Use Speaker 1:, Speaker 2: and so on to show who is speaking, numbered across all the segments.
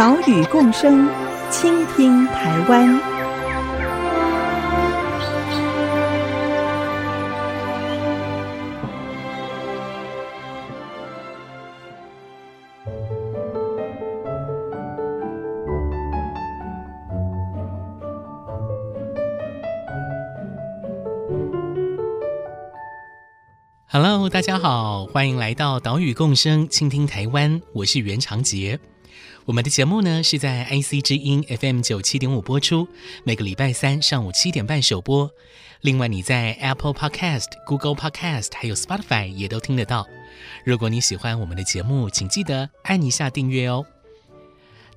Speaker 1: 岛屿共生，倾听台湾。
Speaker 2: Hello，大家好，欢迎来到岛屿共生，倾听台湾。我是袁长杰。我们的节目呢是在 IC 之音 FM 九七点五播出，每个礼拜三上午七点半首播。另外，你在 Apple Podcast、Google Podcast 还有 Spotify 也都听得到。如果你喜欢我们的节目，请记得按一下订阅哦。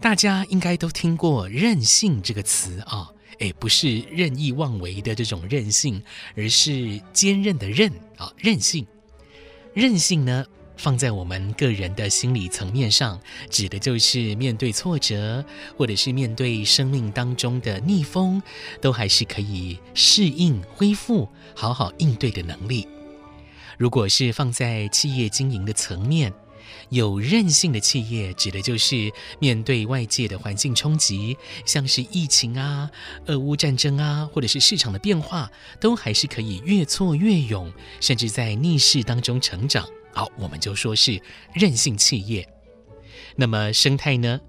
Speaker 2: 大家应该都听过“任性”这个词啊、哦。诶，不是任意妄为的这种任性，而是坚韧的韧啊，韧性。韧性呢，放在我们个人的心理层面上，指的就是面对挫折，或者是面对生命当中的逆风，都还是可以适应、恢复、好好应对的能力。如果是放在企业经营的层面，有韧性的企业，指的就是面对外界的环境冲击，像是疫情啊、俄乌战争啊，或者是市场的变化，都还是可以越挫越勇，甚至在逆势当中成长。好，我们就说是韧性企业。那么生态呢？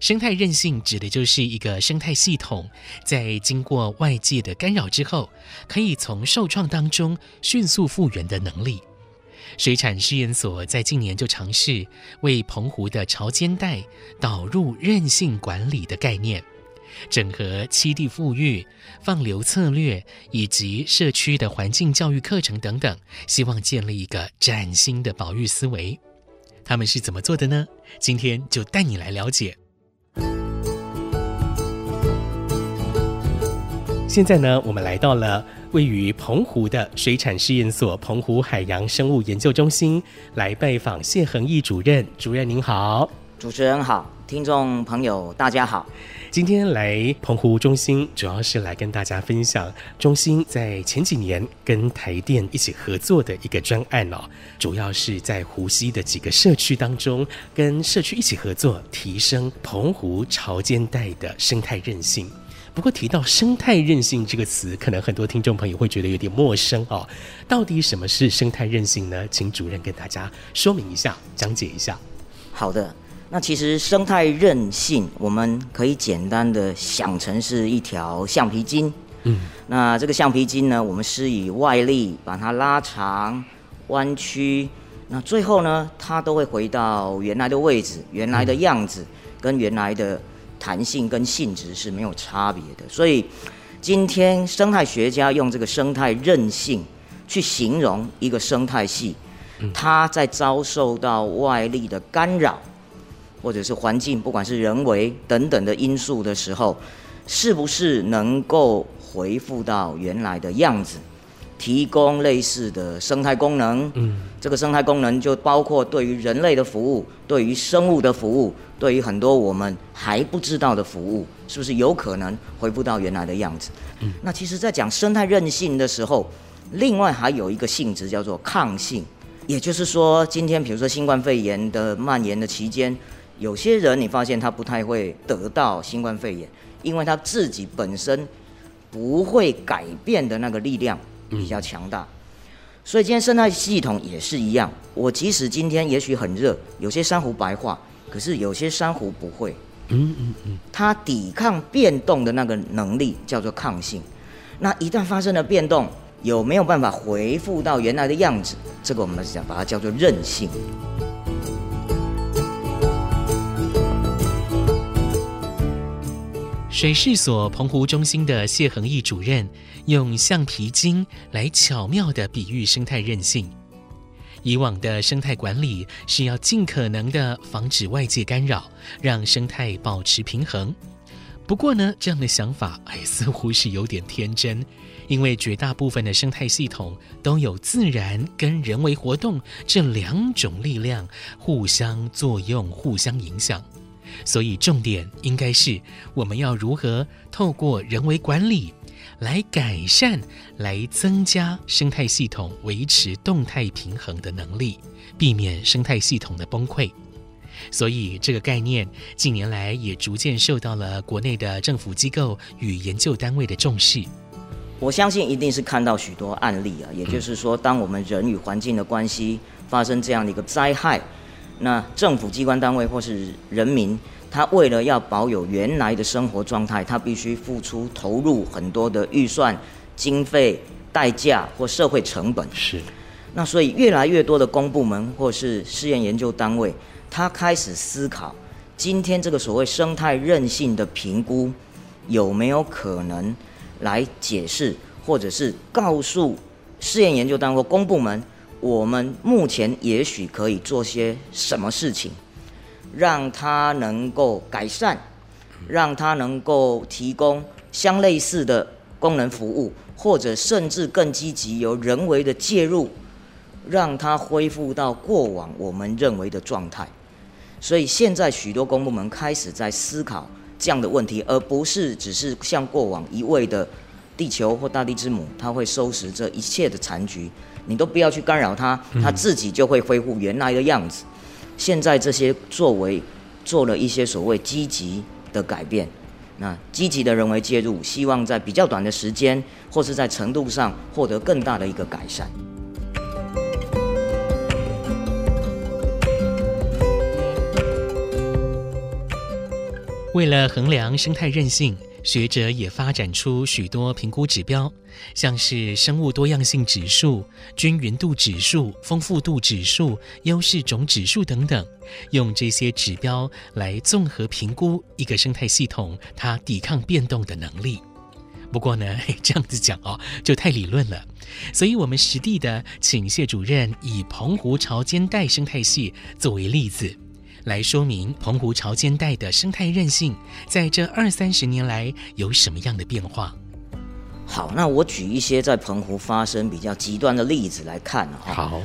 Speaker 2: 生态韧性指的就是一个生态系统，在经过外界的干扰之后，可以从受创当中迅速复原的能力。水产试验所在近年就尝试为澎湖的潮间带导入韧性管理的概念，整合七地复育、放流策略以及社区的环境教育课程等等，希望建立一个崭新的保育思维。他们是怎么做的呢？今天就带你来了解。现在呢，我们来到了。位于澎湖的水产试验所澎湖海洋生物研究中心，来拜访谢恒毅主任。主任您好，
Speaker 3: 主持人好，听众朋友大家好。
Speaker 2: 今天来澎湖中心，主要是来跟大家分享中心在前几年跟台电一起合作的一个专案哦，主要是在湖西的几个社区当中，跟社区一起合作，提升澎湖潮间带的生态韧性。不过提到生态韧性这个词，可能很多听众朋友会觉得有点陌生哦。到底什么是生态韧性呢？请主任跟大家说明一下，讲解一下。
Speaker 3: 好的，那其实生态韧性，我们可以简单的想成是一条橡皮筋。嗯，那这个橡皮筋呢，我们施以外力把它拉长、弯曲，那最后呢，它都会回到原来的位置、原来的样子，跟原来的。弹性跟性质是没有差别的，所以今天生态学家用这个生态韧性去形容一个生态系，它在遭受到外力的干扰，或者是环境，不管是人为等等的因素的时候，是不是能够恢复到原来的样子？提供类似的生态功能，嗯，这个生态功能就包括对于人类的服务，对于生物的服务，对于很多我们还不知道的服务，是不是有可能恢复到原来的样子？嗯，那其实，在讲生态韧性的时候，另外还有一个性质叫做抗性，也就是说，今天比如说新冠肺炎的蔓延的期间，有些人你发现他不太会得到新冠肺炎，因为他自己本身不会改变的那个力量。比较强大，所以今天生态系统也是一样。我即使今天也许很热，有些珊瑚白化，可是有些珊瑚不会。嗯嗯嗯，它抵抗变动的那个能力叫做抗性。那一旦发生了变动，有没有办法回复到原来的样子？这个我们是讲把它叫做韧性。
Speaker 2: 水试所澎湖中心的谢恒毅主任用橡皮筋来巧妙地比喻生态韧性。以往的生态管理是要尽可能地防止外界干扰，让生态保持平衡。不过呢，这样的想法哎，似乎是有点天真，因为绝大部分的生态系统都有自然跟人为活动这两种力量互相作用、互相影响，所以重点应该是我们要如何透过人为管理来改善、来增加生态系统维持动态平衡的能力，避免生态系统的崩溃。所以，这个概念近年来也逐渐受到了国内的政府机构与研究单位的重视。
Speaker 3: 我相信一定是看到许多案例啊，也就是说，当我们人与环境的关系发生这样的一个灾害，那政府机关单位或是人民，他为了要保有原来的生活状态，他必须付出投入很多的预算、经费、代价或社会成本。
Speaker 2: 是。
Speaker 3: 那所以，越来越多的公部门或是试验研究单位。他开始思考，今天这个所谓生态韧性的评估，有没有可能来解释，或者是告诉试验研究单位、公部门，我们目前也许可以做些什么事情，让它能够改善，让它能够提供相类似的功能服务，或者甚至更积极由人为的介入，让它恢复到过往我们认为的状态。所以现在许多公部门开始在思考这样的问题，而不是只是像过往一味的地球或大地之母，它会收拾这一切的残局，你都不要去干扰它，它自己就会恢复原来的样子。现在这些作为做了一些所谓积极的改变，那积极的人为介入，希望在比较短的时间或是在程度上获得更大的一个改善。
Speaker 2: 为了衡量生态韧性，学者也发展出许多评估指标，像是生物多样性指数、均匀度指数、丰富度指数、优势种指数等等，用这些指标来综合评估一个生态系统它抵抗变动的能力。不过呢，这样子讲哦，就太理论了，所以我们实地的请谢主任以澎湖潮间带生态系作为例子。来说明澎湖潮间带的生态韧性，在这二三十年来有什么样的变化？
Speaker 3: 好，那我举一些在澎湖发生比较极端的例子来看哈。
Speaker 2: 好，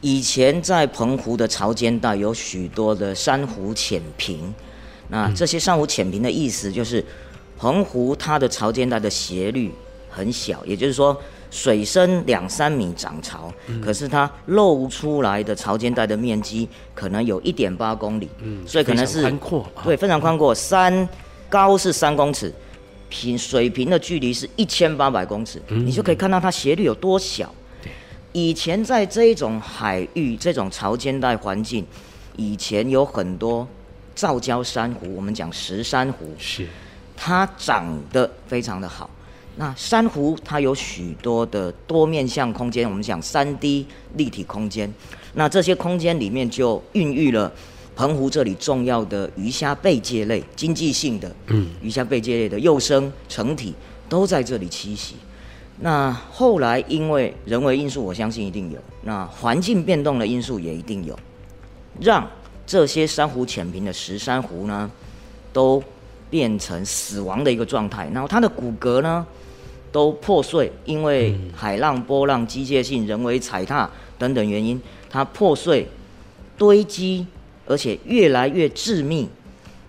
Speaker 3: 以前在澎湖的潮间带有许多的珊瑚浅平，那这些珊瑚浅平的意思就是，澎湖它的潮间带的斜率很小，也就是说。水深两三米涨潮，嗯，可是它露出来的潮间带的面积可能有一点八公里，嗯，所以可能是
Speaker 2: 宽阔，
Speaker 3: 对，非常宽阔。山高是三公尺，平水平的距离是一千八百公尺，嗯，你就可以看到它斜率有多小。以前在这一种海域、这种潮间带环境，以前有很多造礁珊瑚，我们讲石珊瑚，
Speaker 2: 是
Speaker 3: 它长得非常的好。那珊瑚它有许多的多面向空间，我们讲三 D 立体空间。那这些空间里面就孕育了澎湖这里重要的鱼虾贝介类、经济性的鱼虾贝介类的幼生成体都在这里栖息。那后来因为人为因素，我相信一定有；那环境变动的因素也一定有，让这些珊瑚浅平的石珊瑚呢，都变成死亡的一个状态。然后它的骨骼呢，都破碎，因为海浪、波浪、机械性、人为踩踏等等原因，它破碎、堆积，而且越来越致密，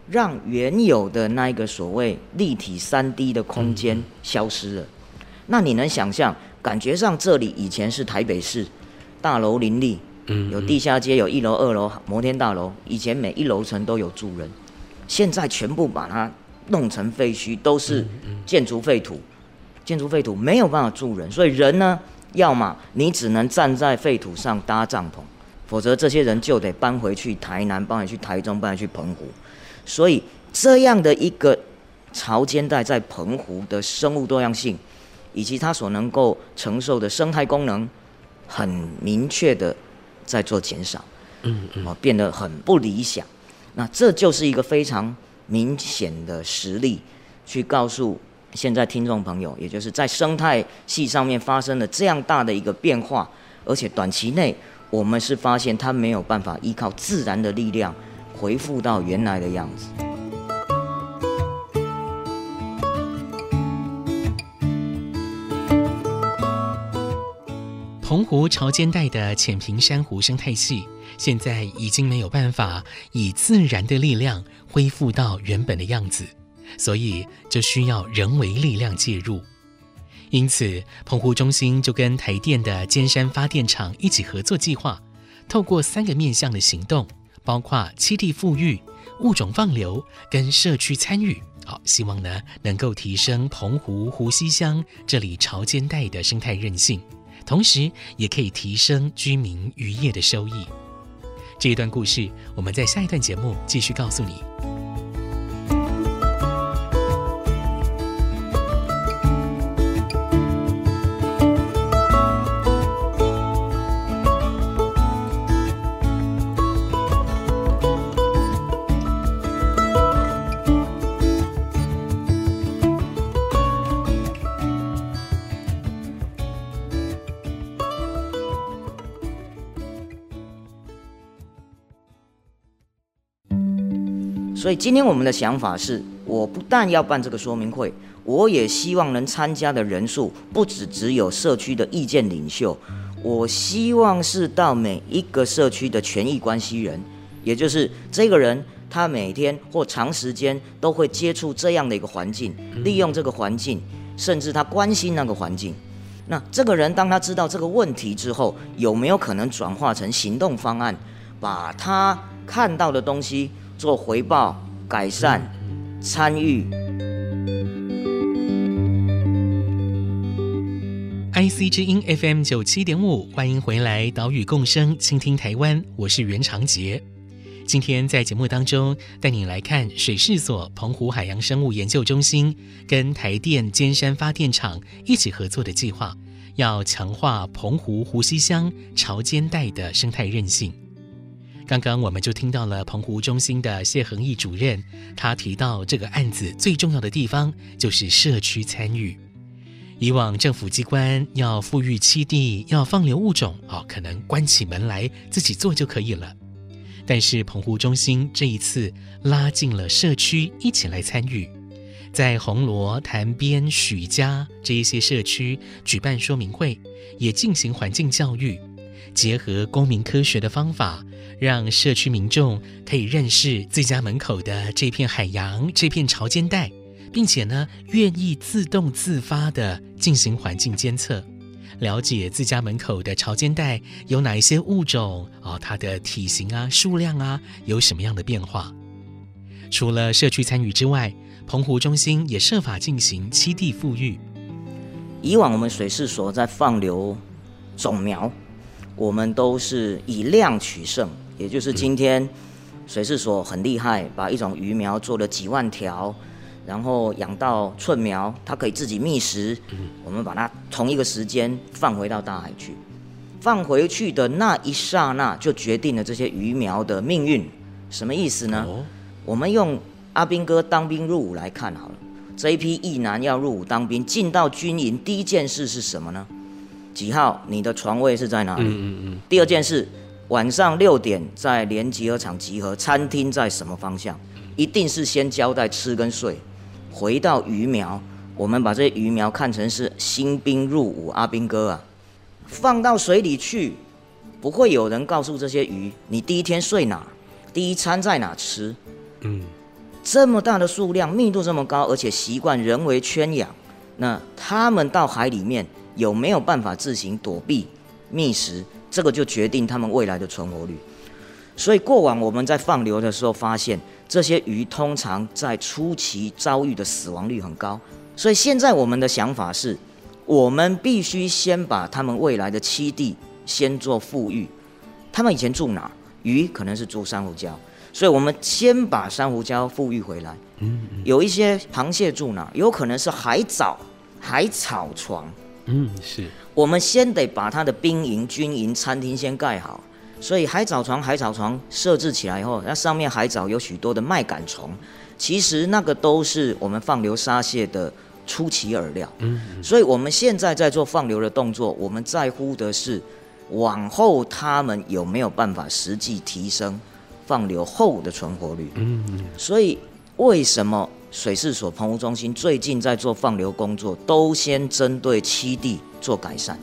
Speaker 3: 让原有的那一个所谓立体三 D 的空间消失了。那你能想象，感觉上这里以前是台北市，大楼林立，有地下街，有一楼、二楼摩天大楼，以前每一楼层都有住人，现在全部把它弄成废墟，都是建筑废土。建筑废土没有办法住人，所以人呢，要么你只能站在废土上搭帐篷，否则这些人就得搬回去台南，搬回去台中，搬回去澎湖。所以这样的一个潮间带在澎湖的生物多样性，以及它所能够承受的生态功能，很明确的在做减少，嗯嗯，变得很不理想。那这就是一个非常明显的实例，去告诉。现在听众朋友，也就是在生态系上面发生了这样大的一个变化，而且短期内我们是发现它没有办法依靠自然的力量回复到原来的样子。
Speaker 2: 澎湖潮间带的浅平珊瑚生态系，现在已经没有办法以自然的力量恢复到原本的样子，所以就需要人为力量介入。因此，澎湖中心就跟台电的尖山发电厂一起合作计划，透过三个面向的行动，包括栖地复育、物种放流跟社区参与。好，希望呢能够提升澎湖湖西乡这里潮间带的生态韧性。同时，也可以提升居民渔业的收益。这一段故事，我们在下一段节目继续告诉你。
Speaker 3: 所以今天我们的想法是，我不但要办这个说明会，我也希望能参加的人数不只只有社区的意见领袖，我希望是到每一个社区的权益关系人，也就是这个人他每天或长时间都会接触这样的一个环境，利用这个环境，甚至他关心那个环境。那这个人当他知道这个问题之后，有没有可能转化成行动方案，把他看到的东西做回报、改善、参与。
Speaker 2: IC 之音 FM 九七点五，欢迎回来，岛屿共生，倾听台湾，我是袁长杰。今天在节目当中，带你来看水试所澎湖海洋生物研究中心跟台电尖山发电厂一起合作的计划，要强化澎湖湖西乡潮间带的生态韧性。刚刚我们就听到了澎湖中心的谢恒毅主任，他提到这个案子最重要的地方就是社区参与。以往政府机关要复育栖地、要放流物种，哦，可能关起门来自己做就可以了。但是澎湖中心这一次拉进了社区一起来参与，在红螺、潭边、许家这一些社区举办说明会，也进行环境教育。结合公民科学的方法，让社区民众可以认识自家门口的这片海洋、这片潮间带，并且呢，愿意自动自发地进行环境监测，了解自家门口的潮间带有哪一些物种啊、它的体型啊、数量啊有什么样的变化。除了社区参与之外，澎湖中心也设法进行栖地复育。
Speaker 3: 以往我们水试所在放流种苗。我们都是以量取胜，也就是今天水试所很厉害，把一种鱼苗做了几万条，然后养到寸苗，它可以自己觅食。我们把它同一个时间放回到大海去，放回去的那一刹那，就决定了这些鱼苗的命运。什么意思呢？我们用阿兵哥当兵入伍来看好了，这一批役男要入伍当兵，进到军营第一件事是什么呢？几号？你的床位是在哪里？嗯嗯嗯。第二件事，晚上六点在联集合场集合，餐厅在什么方向？一定是先交代吃跟睡。回到鱼苗，我们把这些鱼苗看成是新兵入伍，阿兵哥啊，放到水里去，不会有人告诉这些鱼，你第一天睡哪，第一餐在哪吃。嗯，这么大的数量，密度这么高，而且习惯人为圈养，那他们到海里面。有没有办法自行躲避觅食？这个就决定他们未来的存活率。所以过往我们在放流的时候发现，这些鱼通常在初期遭遇的死亡率很高。所以现在我们的想法是，我们必须先把他们未来的栖地先做富裕。他们以前住哪？鱼可能是住珊瑚礁，所以我们先把珊瑚礁富裕回来。有一些螃蟹住哪？有可能是海藻、海草床。
Speaker 2: 嗯，是
Speaker 3: 我们先得把它的兵营、军营、餐厅先盖好，所以海藻床、海藻床设置起来以后，那上面海藻有许多的麦秆虫，其实那个都是我们放流沙蟹的初期饵料。嗯，所以我们现在在做放流的动作，我们在乎的是往后他们有没有办法实际提升放流后的存活率。嗯，所以为什么？水事所澎湖中心最近在做放流工作都先针对七地做改善。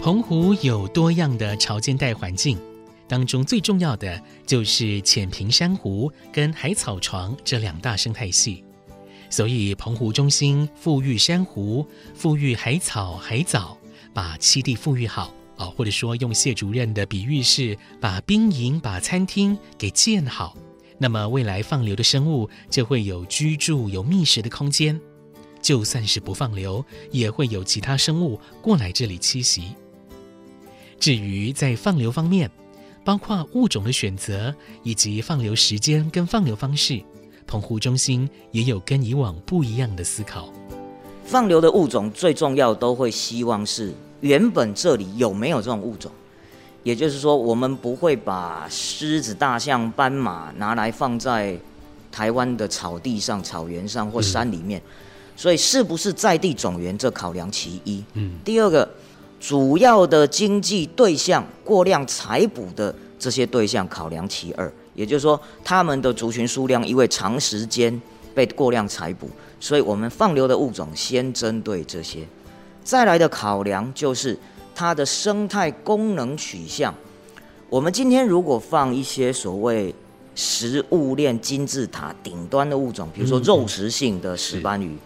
Speaker 2: 澎湖有多样的潮间带环境当中最重要的就是浅平珊瑚跟海草床这两大生态系。所以澎湖中心富裕珊瑚富裕海草海藻把七地富裕好啊，或者说用谢主任的比喻是把兵营、把餐厅给建好，那么未来放流的生物就会有居住、有觅食的空间。就算是不放流，也会有其他生物过来这里栖息。至于在放流方面，包括物种的选择以及放流时间跟放流方式，澎湖中心也有跟以往不一样的思考。
Speaker 3: 放流的物种最重要都会希望是原本这里有没有这种物种，也就是说，我们不会把狮子、大象、斑马拿来放在台湾的草地上、草原上或山里面。嗯、所以，是不是在地种源，这考量其一。嗯。第二个。主要的经济对象过量采捕的这些对象考量其二，也就是说，他们的族群数量因为长时间被过量采捕，所以我们放流的物种先针对这些。再来的考量就是它的生态功能取向。我们今天如果放一些所谓食物链金字塔顶端的物种，比如说肉食性的石斑鱼，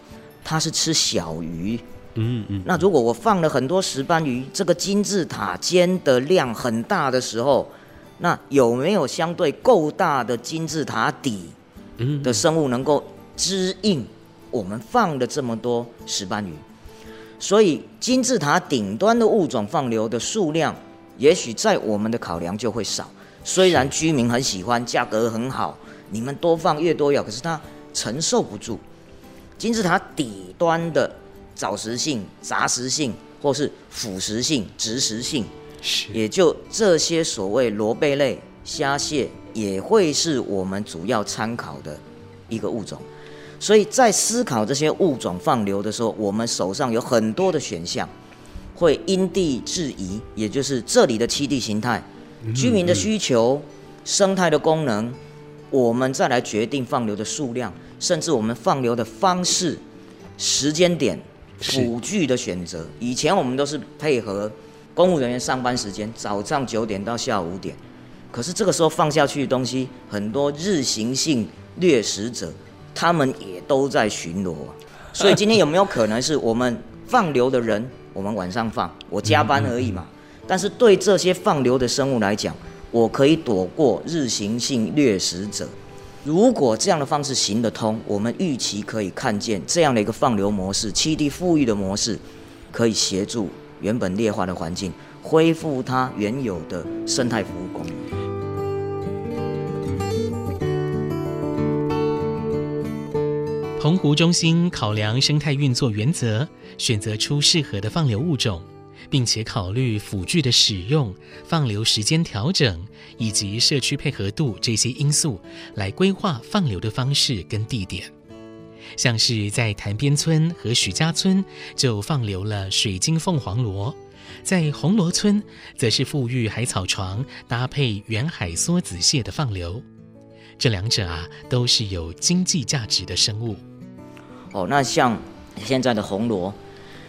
Speaker 3: 它是吃小鱼。嗯嗯，那如果我放了很多石斑鱼，这个金字塔尖的量很大的时候，那有没有相对够大的金字塔底的生物能够支应我们放了这么多石斑鱼？所以金字塔顶端的物种放流的数量，也许在我们的考量就会少。虽然居民很喜欢，价格很好，你们多放越多越好，可是它承受不住金字塔底端的。藻食性、杂食性，或是腐蚀性、植食性，也就这些所谓螺贝类、虾蟹，也会是我们主要参考的一个物种。所以在思考这些物种放流的时候，我们手上有很多的选项，会因地制宜，也就是这里的栖地形态、居民的需求、生态的功能，我们再来决定放流的数量，甚至我们放流的方式、时间点。辅具的选择，以前我们都是配合公务人员上班时间，早上九点到下午五点。可是这个时候放下去的东西，很多日行性掠食者，他们也都在巡逻。所以今天有没有可能是我们放流的人，我们晚上放，我加班而已嘛？但是对这些放流的生物来讲，我可以躲过日行性掠食者。如果这样的方式行得通，我们预期可以看见这样的一个放流模式、栖地富裕的模式，可以协助原本劣化的环境恢复它原有的生态服务功能。
Speaker 2: 澎湖中心考量生态运作原则，选择出适合的放流物种。并且考虑辅具的使用、放流时间调整以及社区配合度这些因素，来规划放流的方式跟地点。像是在潭边村和许家村就放流了水晶凤凰螺，在红螺村则是富裕海草床搭配远海梭子蟹的放流。这两者啊都是有经济价值的生物。
Speaker 3: 哦，那像现在的红螺。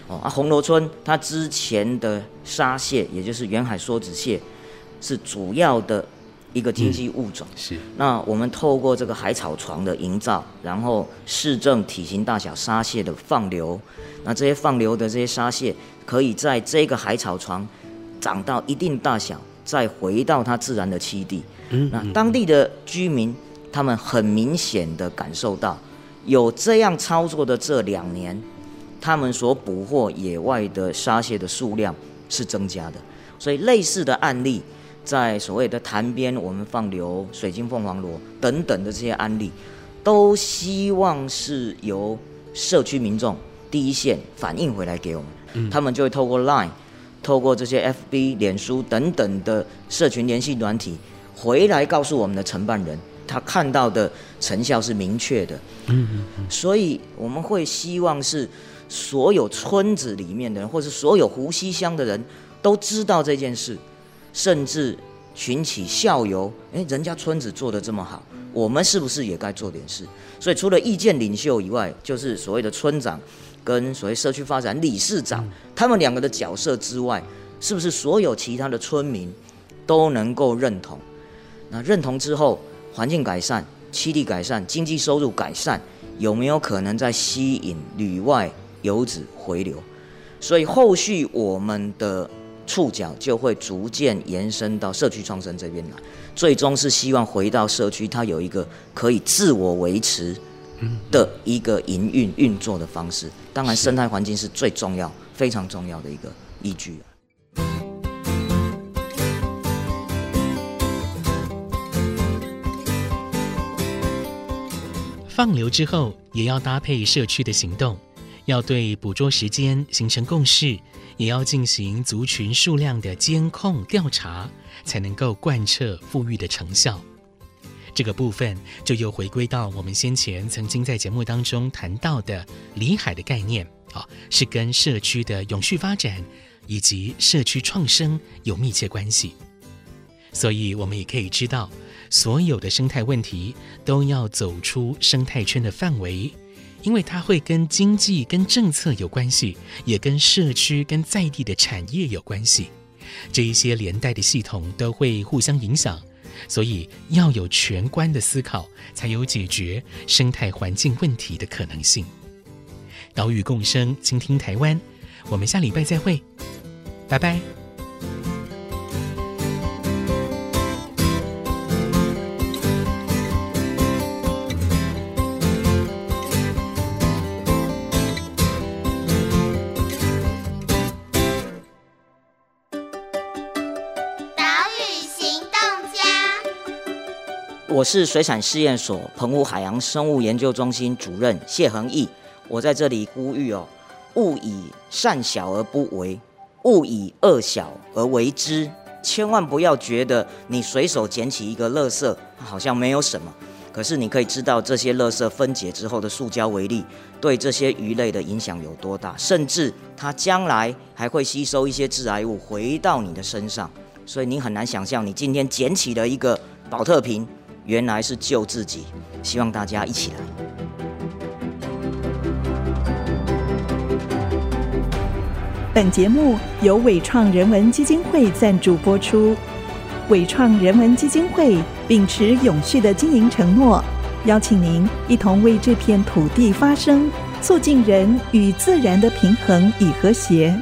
Speaker 3: 哦啊，红螺村它之前的沙蟹，也就是远海梭子蟹，是主要的一个经济物种。嗯、是。那我们透过这个海草床的营造，然后市政体型大小沙蟹的放流，那这些放流的这些沙蟹，可以在这个海草床长到一定大小，再回到它自然的栖地。嗯。那当地的居民，他们很明显的感受到，有这样操作的这两年。他们所捕获野外的沙蟹的数量是增加的，所以类似的案例，在所谓的潭边，我们放流水晶凤凰螺等等的这些案例，都希望是由社区民众第一线反映回来给我们，嗯、他们就会透过 Line，透过这些 FB、脸书等等的社群联系软体，回来告诉我们的承办人，他看到的成效是明确的。嗯嗯嗯，所以我们会希望是。所有村子里面的人，或是所有湖西乡的人都知道这件事，甚至群起效尤。诶，人家村子做得这么好，我们是不是也该做点事？所以除了意见领袖以外，就是所谓的村长跟所谓社区发展理事长，他们两个的角色之外，是不是所有其他的村民都能够认同？那认同之后，环境改善、栖地改善、经济收入改善，有没有可能在吸引旅外游子回流？所以后续我们的触角就会逐渐延伸到社区创生这边来，最终是希望回到社区，它有一个可以自我维持的一个营运运作的方式。当然，生态环境是最重要、非常重要的一个依据。
Speaker 2: 放流之后，也要搭配社区的行动。要对捕捉时间形成共识，也要进行族群数量的监控调查，才能够贯彻复育的成效。这个部分就又回归到我们先前曾经在节目当中谈到的里海的概念，啊，是跟社区的永续发展以及社区创生有密切关系。所以，我们也可以知道，所有的生态问题都要走出生态圈的范围。因为它会跟经济、跟政策有关系，也跟社区、跟在地的产业有关系，这一些连带的系统都会互相影响，所以要有全观的思考，才有解决生态环境问题的可能性。岛屿共生，倾听台湾，我们下礼拜再会，拜拜。
Speaker 3: 是水产试验所澎湖海洋生物研究中心主任谢恒毅，我在这里呼吁哦，勿以善小而不为，勿以恶小而为之，千万不要觉得你随手捡起一个垃圾好像没有什么，可是你可以知道这些垃圾分解之后的塑胶微粒对这些鱼类的影响有多大，甚至它将来还会吸收一些致癌物回到你的身上，所以你很难想象你今天捡起了一个宝特瓶。原来是救自己，希望大家一起来。
Speaker 1: 本节目由伟创人文基金会赞助播出。伟创人文基金会秉持永续的经营承诺，邀请您一同为这片土地发声，促进人与自然的平衡与和谐。